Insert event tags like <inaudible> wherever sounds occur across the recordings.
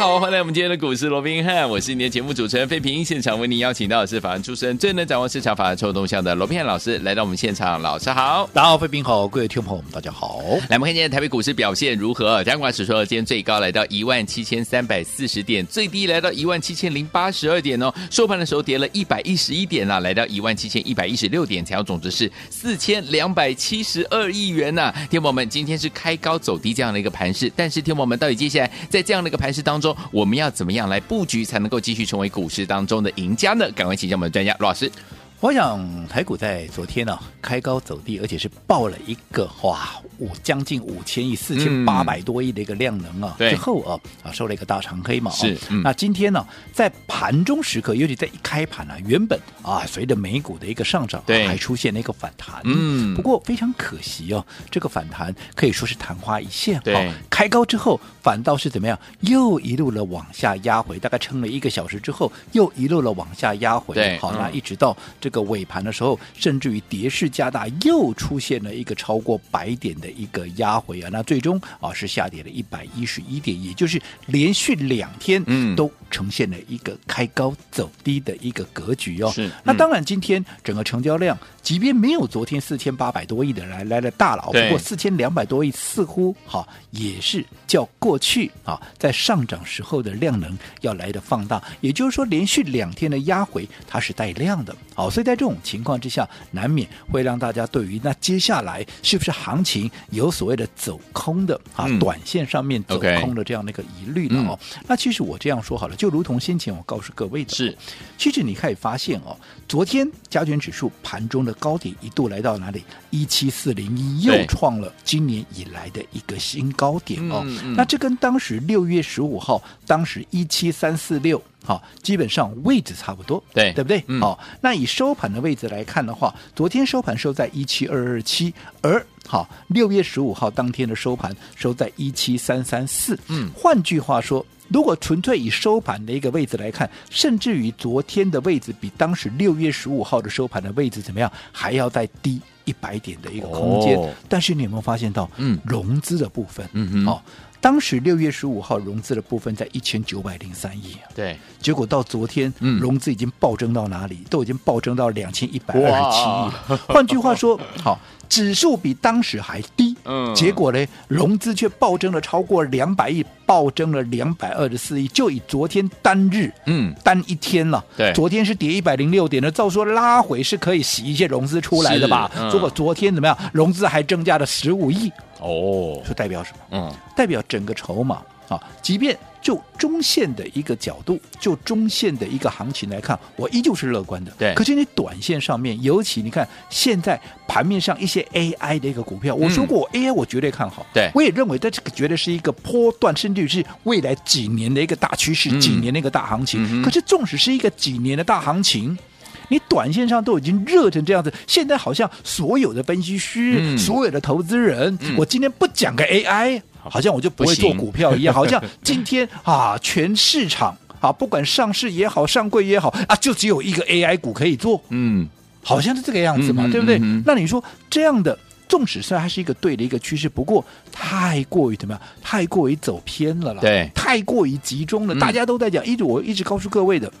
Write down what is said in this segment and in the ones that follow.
好，欢迎来我们今天的股市罗宾汉，我是你的节目主持人费平。现场为您邀请到的是法案出身、最能掌握市场法案臭动向的罗宾汉老师，来到我们现场。老师好，大家好，费平好，各位听众朋友们，大家好。来，我们看今天台北股市表现如何？加管指数今天最高来到一万七千三百四十点，最低来到一万七千零八十二点哦。收盘的时候跌了一百一十一点啦，来到一万七千一百一十六点，成交总值是四千两百七十二亿元呐、啊。听友们，今天是开高走低这样的一个盘势，但是听友们到底接下来在这样的一个盘势当中，我们要怎么样来布局才能够继续成为股市当中的赢家呢？赶快请教我们的专家罗老师。我想台股在昨天呢、啊、开高走低，而且是爆了一个哇五将近五千亿四千八百多亿的一个量能啊，之后啊啊收了一个大长黑嘛。是，嗯、那今天呢在盘中时刻，尤其在一开盘啊，原本啊随着美股的一个上涨，对，还出现了一个反弹。嗯，不过非常可惜哦，这个反弹可以说是昙花一现。对、哦，开高之后反倒是怎么样，又一路的往下压回，大概撑了一个小时之后，又一路的往下压回。对，好，那一直到这个。这个尾盘的时候，甚至于跌势加大，又出现了一个超过百点的一个压回啊，那最终啊是下跌了一百一十一点，也就是连续两天都呈现了一个开高走低的一个格局哦。是，那当然今天整个成交量，即便没有昨天四千八百多亿的来来的大佬，不过四千两百多亿似乎哈也是较过去啊在上涨时候的量能要来的放大，也就是说连续两天的压回它是带量的，好，所以在这种情况之下，难免会让大家对于那接下来是不是行情有所谓的走空的啊，短线上面走空的这样的一个疑虑了哦。那其实我这样说好了，就如同先前我告诉各位的，是，其实你可以发现哦，昨天加权指数盘中的。高点一度来到哪里？一七四零一，又创了今年以来的一个新高点哦。那这跟当时六月十五号，当时一七三四六，好，基本上位置差不多，对对不对？好、嗯，那以收盘的位置来看的话，昨天收盘收在一七二二七，而好六月十五号当天的收盘收在一七三三四。嗯，换句话说。如果纯粹以收盘的一个位置来看，甚至于昨天的位置比当时六月十五号的收盘的位置怎么样，还要再低一百点的一个空间。哦、但是你有没有发现到，嗯，融资的部分，嗯哦，当时六月十五号融资的部分在一千九百零三亿，对，结果到昨天，嗯，融资已经暴增到哪里？都已经暴增到两千一百二十七亿。<laughs> 换句话说，<laughs> 好。指数比当时还低，嗯，结果呢，融资却暴增了超过两百亿，暴增了两百二十四亿。就以昨天单日，嗯，单一天了，对，昨天是跌一百零六点的，照说拉回是可以洗一些融资出来的吧？嗯、结果昨天怎么样？融资还增加了十五亿，哦，说代表什么？嗯，代表整个筹码啊，即便。就中线的一个角度，就中线的一个行情来看，我依旧是乐观的。对，可是你短线上面，尤其你看现在盘面上一些 AI 的一个股票，嗯、我说过 AI 我绝对看好。对，我也认为它这个绝对是一个波段，甚至是未来几年的一个大趋势，嗯、几年的一个大行情。嗯、可是纵使是一个几年的大行情，你短线上都已经热成这样子，现在好像所有的分析师、嗯、所有的投资人，嗯、我今天不讲个 AI。好像我就不会做股票一样，<laughs> 好像今天啊，全市场啊，不管上市也好，上柜也好啊，就只有一个 AI 股可以做，嗯，好像是这个样子嘛，嗯、对不对？那你说这样的，纵使虽然还是一个对的一个趋势，不过太过于怎么样？太过于走偏了啦，对，太过于集中了，嗯、大家都在讲，一直我一直告诉各位的。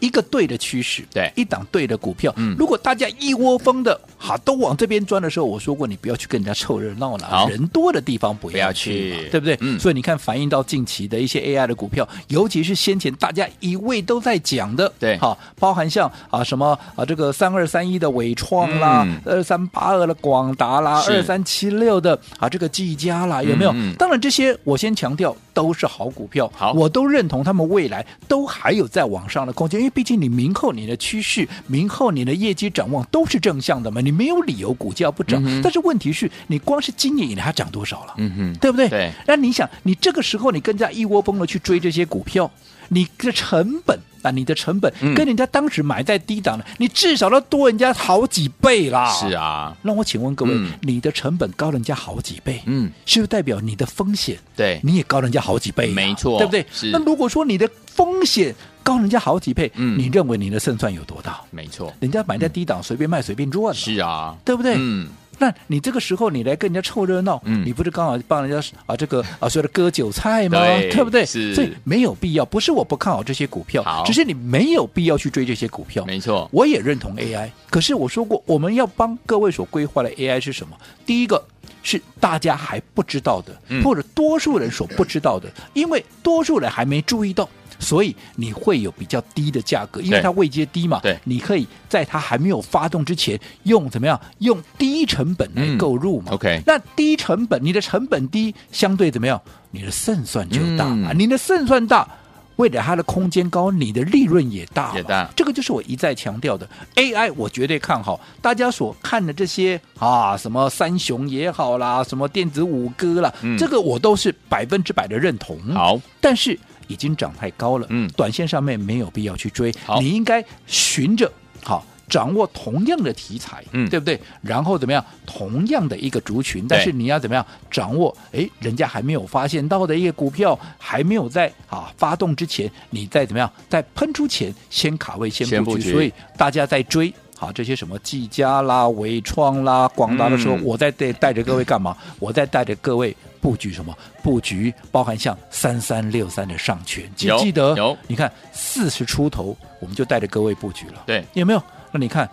一个对的趋势，对。一档对的股票。嗯，如果大家一窝蜂的，好都往这边钻的时候，我说过你不要去跟人家凑热闹了，好。人多的地方不要去，对不对？嗯，所以你看，反映到近期的一些 AI 的股票，尤其是先前大家一味都在讲的，对，好，包含像啊什么啊这个三二三一的纬创啦，二三八二的广达啦，二三七六的啊这个技嘉啦，有没有？嗯、当然这些我先强调都是好股票，好，我都认同他们未来都还有在往上的空间。因为毕竟你明后你的趋势，明后你的业绩展望都是正向的嘛，你没有理由股价不涨。嗯、但是问题是你光是今年以来它涨多少了？嗯哼，对不对？对。那你想，你这个时候你更加一窝蜂的去追这些股票，你的成本啊，你的成本跟人家当时买在低档的，你至少要多人家好几倍啦。是啊，那我请问各位，你的成本高人家好几倍，嗯，是不是代表你的风险？对，你也高人家好几倍，没错，对不对？是。那如果说你的风险高人家好几倍，嗯，你认为你的胜算有多大？没错，人家买在低档，随便卖随便赚，是啊，对不对？嗯。那你这个时候你来跟人家凑热闹，嗯，你不是刚好帮人家啊这个啊说的割韭菜吗？对，对不对？所以没有必要。不是我不看好这些股票，只是你没有必要去追这些股票。没错，我也认同 AI，可是我说过，我们要帮各位所规划的 AI 是什么？第一个是大家还不知道的，嗯，或者多数人所不知道的，因为多数人还没注意到。所以你会有比较低的价格，因为它位阶低嘛。对，你可以在它还没有发动之前，用怎么样？用低成本来购入嘛。嗯、OK，那低成本，你的成本低，相对怎么样？你的胜算就大嘛。嗯、你的胜算大，为了它的空间高，你的利润也大。也大。这个就是我一再强调的 AI，我绝对看好。大家所看的这些啊，什么三雄也好啦，什么电子五哥啦，嗯、这个我都是百分之百的认同。好，但是。已经涨太高了，嗯，短线上面没有必要去追，你应该循着好掌握同样的题材，嗯，对不对？然后怎么样？同样的一个族群，但是你要怎么样掌握？哎，人家还没有发现到的一个股票，还没有在啊发动之前，你再怎么样，在喷出前先卡位先布局，布局，所以大家在追。好，这些什么技嘉啦、微创啦、广达的时候，嗯、我在带带着各位干嘛？我在带着各位布局什么？布局包含像三三六三的上权，记得？有，你看四十出头，我们就带着各位布局了。对，有没有？那你看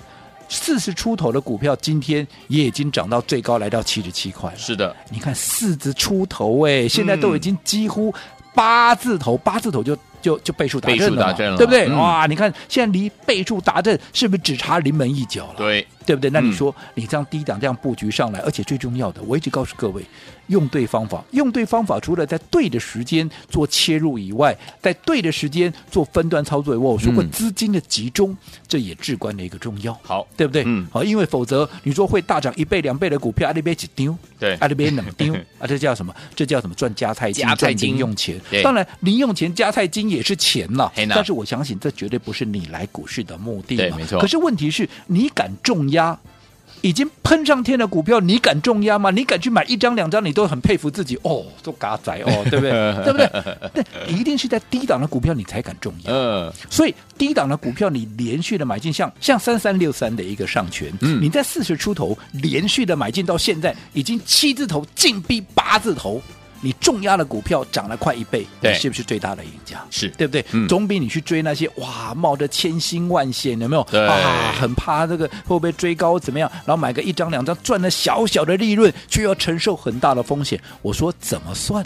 四十出头的股票，今天也已经涨到最高来到七十七块了。是的，你看四字出头，哎，现在都已经几乎八字头，八字头就。就就倍数打阵了，对不对？嗯、哇，你看现在离倍数打阵是不是只差临门一脚了？对，对不对？那你说、嗯、你这样低档这样布局上来，而且最重要的，我一直告诉各位，用对方法，用对方法，除了在对的时间做切入以外，在对的时间做分段操作以外，我说过资金的集中，嗯、这也至关的一个重要。好，对不对？嗯，好，因为否则你说会大涨一倍两倍的股票，阿里边几丢？对，阿里边冷丢 <laughs> 啊？这叫什么？这叫什么？赚加菜金，加菜金赚零用钱。当然，零用钱加菜金也是钱呐。但是我相信这绝对不是你来股市的目的嘛。对，没错。可是问题是你敢重压，已经喷上天的股票，你敢重压吗？你敢去买一张两张，你都很佩服自己哦，做嘎仔哦，<laughs> 对不对？对不对？<laughs> 那一定是在低档的股票你才敢重压。嗯。所以低档的股票你连续的买进，像像三三六三的一个上权，嗯，你在四十出头连续的买进到现在已经七字头，近逼八字头。你重压的股票涨了快一倍，对，你是不是最大的赢家？是对不对？嗯、总比你去追那些哇冒着千辛万险，有没有？对啊，很怕这个会不会追高怎么样？然后买个一张两张赚了小小的利润，却要承受很大的风险。我说怎么算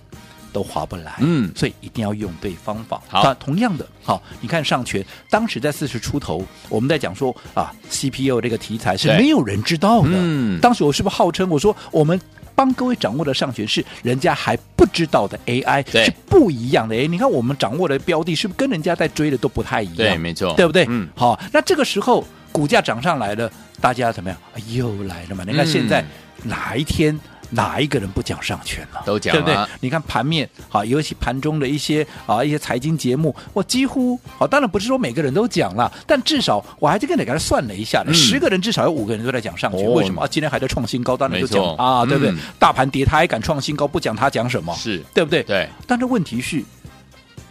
都划不来。嗯，所以一定要用对方法。好，同样的，好，你看上权当时在四十出头，我们在讲说啊，CPU 这个题材是没有人知道的。嗯，当时我是不是号称我说我们？帮各位掌握的上权是人家还不知道的 AI，是不一样的。哎，你看我们掌握的标的，是不是跟人家在追的都不太一样？对，没错，对不对？嗯，好，那这个时候股价涨上来了，大家怎么样？又来了嘛？你看现在哪一天？哪一个人不讲上权了？都讲了，对不对？你看盘面，好，尤其盘中的一些啊一些财经节目，我几乎啊，当然不是说每个人都讲了，但至少我还是跟你给他算了一下，嗯、十个人至少有五个人都在讲上权。哦、为什么啊？今天还在创新高，当然就讲啊，对不对？嗯、大盘跌他还敢创新高，不讲他讲什么？是对不对？对。但是问题是，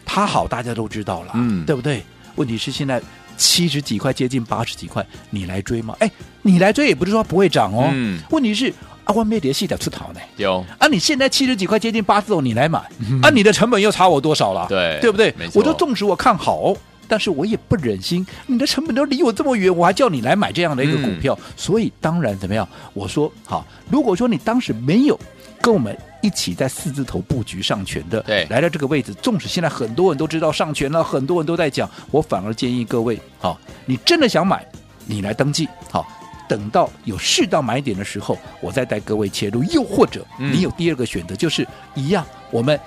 他好，大家都知道了，嗯，对不对？问题是现在七十几块，接近八十几块，你来追吗？哎，你来追也不是说不会涨哦。嗯。问题是。啊，外面的戏得出逃呢。有啊，你现在七十几块接近八字头，你来买，嗯、啊，你的成本又差我多少了？对，对不对？我都纵使我看好，但是我也不忍心，你的成本都离我这么远，我还叫你来买这样的一个股票，嗯、所以当然怎么样？我说好，如果说你当时没有跟我们一起在四字头布局上权的，对，来到这个位置，纵使现在很多人都知道上权了，很多人都在讲，我反而建议各位，好，你真的想买，你来登记，好。等到有适当买点的时候，我再带各位切入。又或者，你有第二个选择，就是一样，我们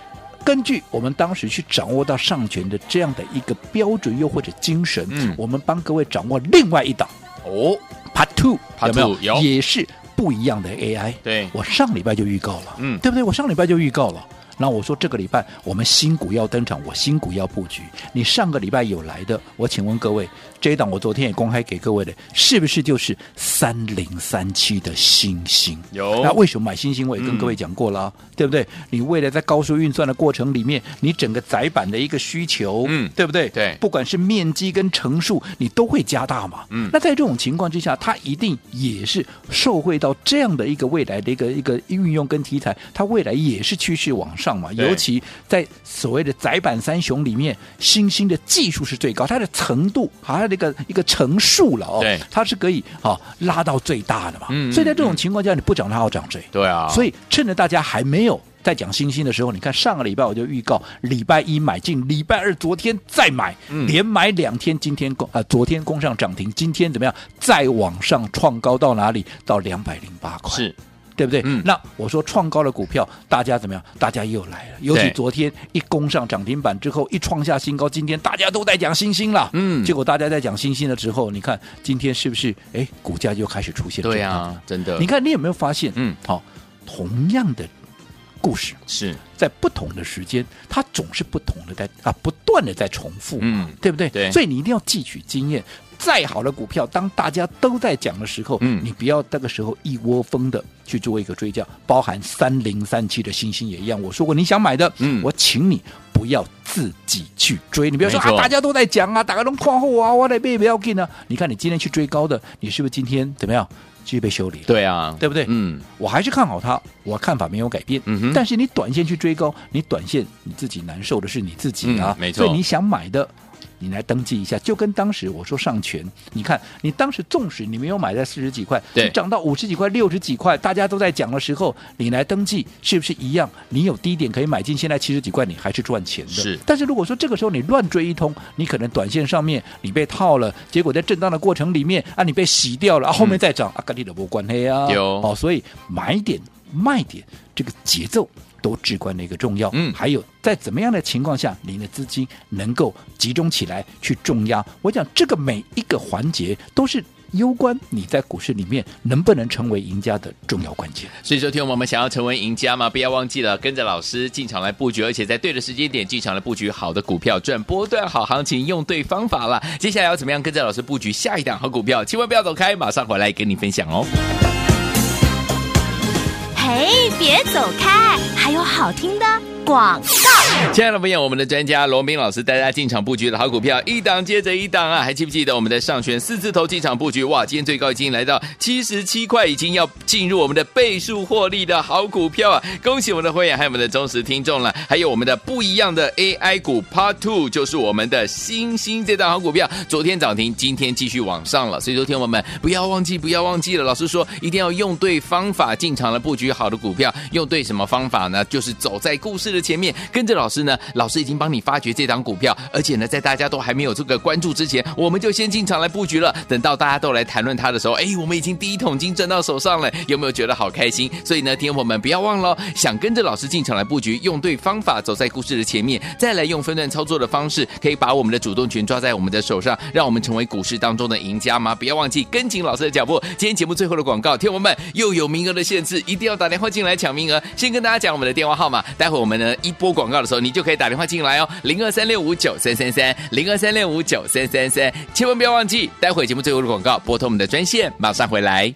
根据我们当时去掌握到上权的这样的一个标准，又或者精神，嗯，我们帮各位掌握另外一档哦，Part Two 有没有？有，也是不一样的 AI。对，我上礼拜就预告了，嗯，对不对？我上礼拜就预告了。那我说这个礼拜我们新股要登场，我新股要布局。你上个礼拜有来的，我请问各位，这一档我昨天也公开给各位的，是不是就是三零三七的星星？有。那为什么买星星？我也跟各位讲过了，嗯、对不对？你未来在高速运算的过程里面，你整个载板的一个需求，嗯，对不对？对。不管是面积跟乘数，你都会加大嘛。嗯。那在这种情况之下，它一定也是受惠到这样的一个未来的一个一个运用跟题材，它未来也是趋势往上嘛。尤其在所谓的窄板三雄里面，欣兴的技术是最高，它的程度还有那个一个乘数了哦，对，它是可以啊、哦、拉到最大的嘛。嗯。所以在这种情况下，你不涨它要涨谁？对啊。所以趁着大家还没有在讲星星的时候，你看上个礼拜我就预告，礼拜一买进，礼拜二昨天再买，嗯、连买两天，今天攻啊、呃，昨天攻上涨停，今天怎么样？再往上创高到哪里？到两百零八块，是，对不对？嗯。那我说创高的股票，大家怎么样？大家又来了。尤其昨天一攻上涨停板之后，一创下新高，今天大家都在讲星星了。嗯。结果大家在讲星星了之后，你看今天是不是？哎，股价又开始出现了。对啊，真的。你看你有没有发现？嗯，好。同样的故事是在不同的时间，它总是不同的在啊，不断的在重复，嗯，对不对？对，所以你一定要汲取经验。再好的股票，当大家都在讲的时候，嗯，你不要那个时候一窝蜂的去做一个追加，包含三零三七的星星也一样。我说过，你想买的，嗯，我请你不要自己去追。你不要说啊，大家都在讲啊，大家都夸后啊，我来背不要紧啊。你看你今天去追高的，你是不是今天怎么样？继续被修理，对啊，对不对？嗯，我还是看好它，我看法没有改变。嗯哼，但是你短线去追高，你短线你自己难受的是你自己啊，嗯、没错。所以你想买的。你来登记一下，就跟当时我说上权，你看你当时纵使你没有买在四十几块，对，你涨到五十几块、六十几块，大家都在讲的时候，你来登记是不是一样？你有低点可以买进，现在七十几块你还是赚钱的。是，但是如果说这个时候你乱追一通，你可能短线上面你被套了，结果在震荡的过程里面啊，你被洗掉了啊，后面再涨、嗯、啊，跟你的无关系啊。有哦，所以买点卖点这个节奏。都至关的一个重要，嗯，还有在怎么样的情况下，您的资金能够集中起来去重压？我讲这个每一个环节都是攸关你在股市里面能不能成为赢家的重要关键。所以说，听我们想要成为赢家吗？不要忘记了跟着老师进场来布局，而且在对的时间点进场来布局好的股票，赚波段好行情，用对方法了。接下来要怎么样跟着老师布局下一档好股票？千万不要走开，马上回来跟你分享哦。哎，别走开，还有好听的广。亲爱的朋友，我们的专家罗明老师带大家进场布局的好股票，一档接着一档啊！还记不记得我们的上权四字头进场布局？哇，今天最高已经来到七十七块，已经要进入我们的倍数获利的好股票啊！恭喜我们的会员还有我们的忠实听众了，还有我们的不一样的 AI 股 Part Two，就是我们的星星这档好股票，昨天涨停，今天继续往上了。所以说，听我们不要忘记，不要忘记了。老师说一定要用对方法进场来布局好的股票，用对什么方法呢？就是走在故事的前面，跟着老师呢，老师已经帮你发掘这档股票，而且呢，在大家都还没有这个关注之前，我们就先进场来布局了。等到大家都来谈论它的时候，哎，我们已经第一桶金赚到手上了，有没有觉得好开心？所以呢，听友们不要忘了，想跟着老师进场来布局，用对方法，走在故事的前面，再来用分段操作的方式，可以把我们的主动权抓在我们的手上，让我们成为股市当中的赢家吗？不要忘记跟紧老师的脚步。今天节目最后的广告，听友们又有名额的限制，一定要打电话进来抢名额。先跟大家讲我们的电话号码，待会我们呢一波广告的时候，你就可以打电话进来哦，零二三六五九三三三，零二三六五九三三三，千万不要忘记，待会节目最后的广告，拨通我们的专线，马上回来。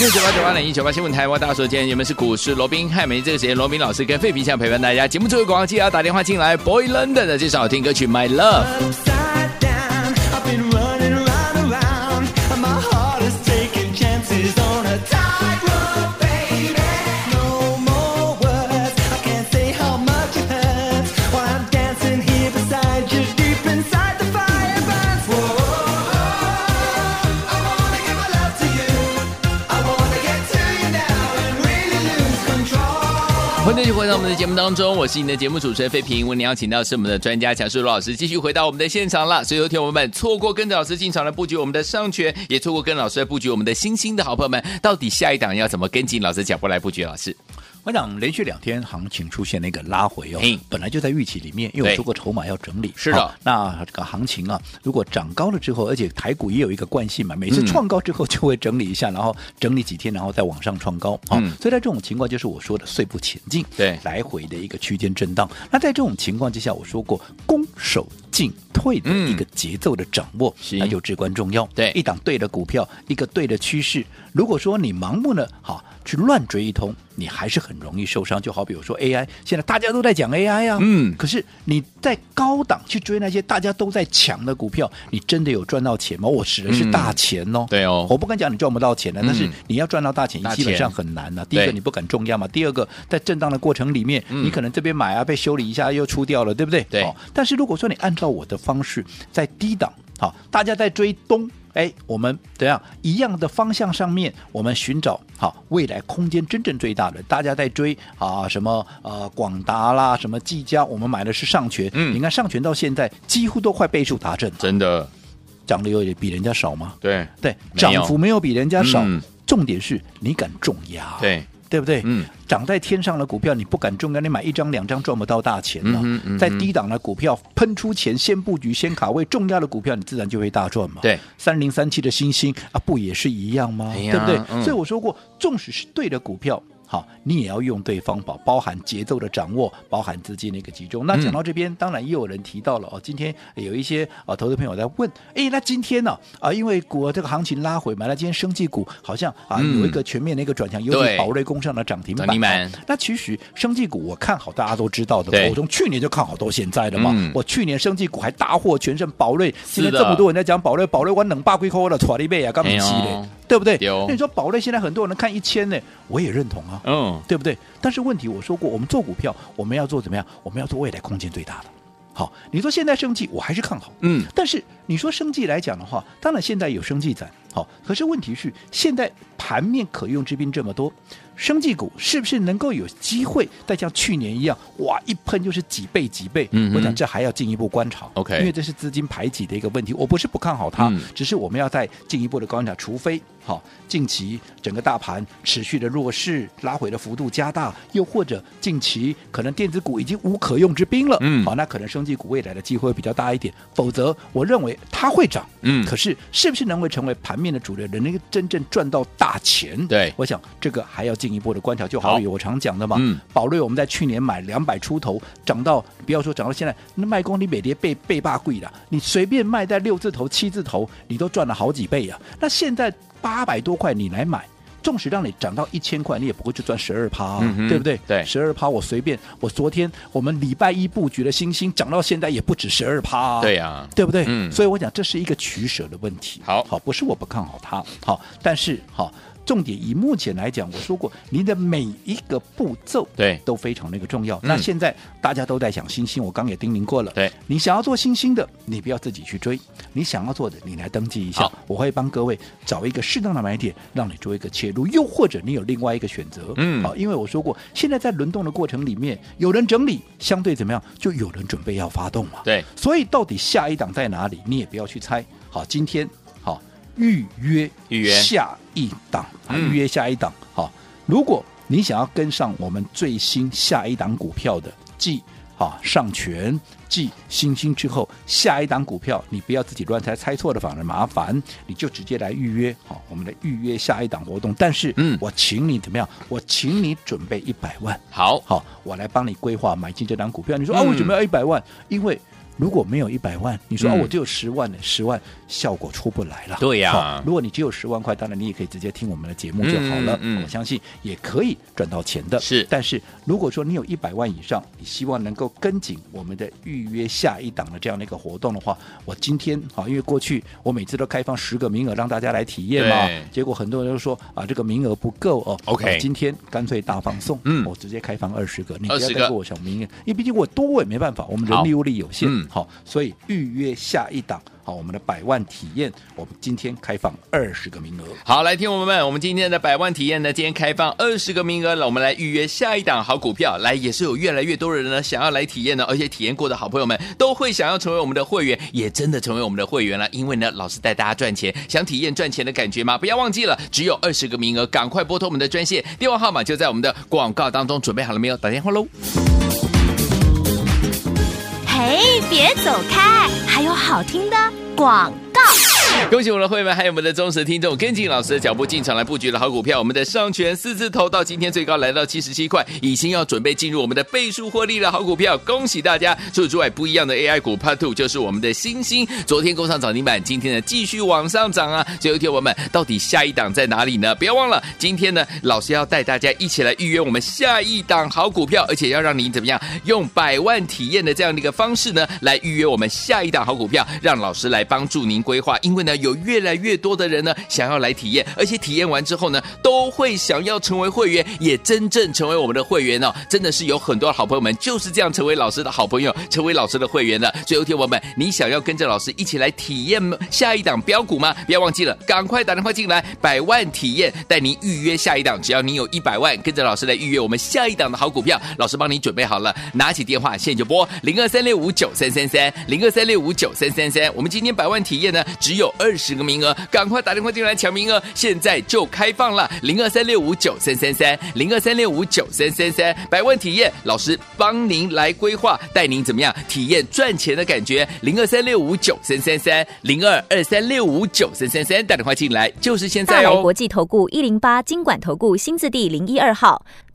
六九八九八零一九八新闻台，我大手今天你们是股市罗宾汉，梅这个时间罗宾老师跟费皮相陪伴大家，节目最后广告记得要打电话进来，Boy London 的这首好听歌曲 My Love。在我们的节目当中，我是你的节目主持人费平。为你邀请到是我们的专家强势罗老师，继续回到我们的现场了。所以有听我们错过跟着老师进场来布局我们的上权，也错过跟老师来布局我们的星星的好朋友们，到底下一档要怎么跟紧老师脚步来布局？老师，我想连续两天行情出现了一个拉回哦，本来就在预期里面，因为我说过筹码要整理。是的，那这个行情啊，如果涨高了之后，而且台股也有一个惯性嘛，每次创高之后就会整理一下，嗯、然后整理几天，然后再往上创高。嗯，所以在这种情况，就是我说的碎步前进，对，来回的一个区间震荡。那在这种情况之下，我说过攻守进退的一个节奏的掌握，那、嗯、就至关重要。对，一档对的股票，一个对的趋势。如果说你盲目的好。去乱追一通，你还是很容易受伤。就好比如说 AI，现在大家都在讲 AI 啊，嗯，可是你在高档去追那些大家都在抢的股票，你真的有赚到钱吗？我指的是大钱哦，嗯、对哦，我不敢讲你赚不到钱的，嗯、但是你要赚到大钱，基本上很难的、啊。第一个你不敢重压嘛，第二个在震荡的过程里面，嗯、你可能这边买啊被修理一下又出掉了，对不对？对、哦。但是如果说你按照我的方式在低档，好，大家在追东。哎，我们怎样一样的方向上面，我们寻找好未来空间真正最大的。大家在追啊什么呃广达啦，什么技嘉，我们买的是上诠。嗯，你看上诠到现在几乎都快倍数达阵，真的涨得有点比人家少吗？对对，涨幅没有比人家少。嗯、重点是你敢重压。对。对不对？嗯，涨在天上的股票你不敢重压，你买一张两张赚不到大钱了。嗯嗯、在低档的股票喷出钱，先布局先卡位，重要的股票你自然就会大赚嘛。对，三零三七的欣兴啊，不也是一样吗？哎、对不对？嗯、所以我说过，纵使是对的股票。好，你也要用对方法，包含节奏的掌握，包含资金的一个集中。那讲到这边，嗯、当然也有人提到了哦，今天有一些啊投资朋友在问，哎，那今天呢啊，因为股这个行情拉回嘛，那今天生技股好像啊、嗯、有一个全面的一个转强，尤其宝瑞工上的涨停板。那其实生技股我看好，大家都知道的，我从去年就看好到现在的嘛。嗯、我去年生技股还大获全胜，宝瑞现在这么多人在讲宝瑞，宝瑞我冷霸龟壳了，喘了一倍啊，刚没起嘞。对不对？有那你说宝瑞现在很多人看一千呢，我也认同啊，嗯，对不对？但是问题我说过，我们做股票，我们要做怎么样？我们要做未来空间最大的。好，你说现在生计，我还是看好，嗯，但是你说生计来讲的话，当然现在有生计在，好，可是问题是现在盘面可用之兵这么多。生技股是不是能够有机会再像去年一样，哇，一喷就是几倍几倍？嗯哼，我想这还要进一步观察。OK，因为这是资金排挤的一个问题。我不是不看好它，嗯、只是我们要再进一步的观察。除非好近期整个大盘持续的弱势，拉回的幅度加大，又或者近期可能电子股已经无可用之兵了。嗯，好，那可能生技股未来的机会比较大一点。否则，我认为它会涨。嗯，可是是不是能够成为盘面的主流，能够真正赚到大钱？对，我想这个还要进。进一步的观察，就好比我常讲的嘛，宝瑞我们在去年买两百出头，涨到不要说涨到现在，那卖光你每跌被被霸贵了，你随便卖在六字头、七字头，你都赚了好几倍呀、啊。那现在八百多块你来买，纵使让你涨到一千块，你也不会就赚十二趴，对不对？对，十二趴我随便，我昨天我们礼拜一布局的星星涨到现在也不止十二趴，对呀，对不对？嗯，所以我讲这是一个取舍的问题。好，好，不是我不看好它，好，但是好。重点以目前来讲，我说过，您的每一个步骤对都非常那个重要。嗯、那现在大家都在想星星，我刚也叮咛过了。对，你想要做星星的，你不要自己去追；你想要做的，你来登记一下，好我会帮各位找一个适当的买点，让你做一个切入。又或者你有另外一个选择，嗯，好，因为我说过，现在在轮动的过程里面，有人整理，相对怎么样，就有人准备要发动嘛。对，所以到底下一档在哪里，你也不要去猜。好，今天。预约预约下一档，预约下一档。好，如果你想要跟上我们最新下一档股票的，即啊上权、继星星之后，下一档股票你不要自己乱猜，猜错了反而麻烦，你就直接来预约。好，我们来预约下一档活动。但是，嗯，我请你怎么样？我请你准备一百万。好，好，我来帮你规划买进这档股票。你说啊，为什么要一百万？因为如果没有一百万，你说、嗯、哦，我只有十万呢，十万效果出不来了。对呀、啊，如果你只有十万块，当然你也可以直接听我们的节目就好了。嗯，嗯我相信也可以赚到钱的。是，但是如果说你有一百万以上，你希望能够跟紧我们的预约下一档的这样的一个活动的话，我今天啊，因为过去我每次都开放十个名额让大家来体验嘛，结果很多人都说啊，这个名额不够哦。OK，今天干脆大放送，嗯，我直接开放二十个，你不要再给我小名额，因为毕竟我多我也没办法，我们人力物力有限。好，所以预约下一档。好，我们的百万体验，我们今天开放二十个名额。好，来听我们们，我们今天的百万体验呢，今天开放二十个名额了，我们来预约下一档好股票。来，也是有越来越多人呢想要来体验的，而且体验过的好朋友们都会想要成为我们的会员，也真的成为我们的会员了。因为呢，老师带大家赚钱，想体验赚钱的感觉吗？不要忘记了，只有二十个名额，赶快拨通我们的专线，电话号码就在我们的广告当中。准备好了没有？打电话喽！嘿，别走开，还有好听的广。恭喜我们的会员，还有我们的忠实听众，跟紧老师的脚步进场来布局的好股票。我们的上权四字头到今天最高来到七十七块，已经要准备进入我们的倍数获利的好股票。恭喜大家！除此之外，不一样的 AI 股 Part Two 就是我们的星星，昨天攻上涨停板，今天呢继续往上涨啊！最后一天我们到底下一档在哪里呢？不要忘了，今天呢老师要带大家一起来预约我们下一档好股票，而且要让您怎么样用百万体验的这样的一个方式呢来预约我们下一档好股票，让老师来帮助您规划，因为呢。有越来越多的人呢，想要来体验，而且体验完之后呢，都会想要成为会员，也真正成为我们的会员哦。真的是有很多好朋友们就是这样成为老师的好朋友，成为老师的会员了。最后听我们，你想要跟着老师一起来体验下一档标股吗？不要忘记了，赶快打电话进来，百万体验带您预约下一档。只要你有一百万，跟着老师来预约我们下一档的好股票，老师帮你准备好了，拿起电话现在就拨零二三六五九三三三零二三六五九三三三。我们今天百万体验呢，只有二。十个名额，赶快打电话进来抢名额，现在就开放了，零二三六五九三三三，零二三六五九三三三，百万体验，老师帮您来规划，带您怎么样体验赚钱的感觉，零二三六五九三三三，零二二三六五九三三三，打电话进来就是现在哦。大来国际投顾一零八金管投顾新字第零一二号，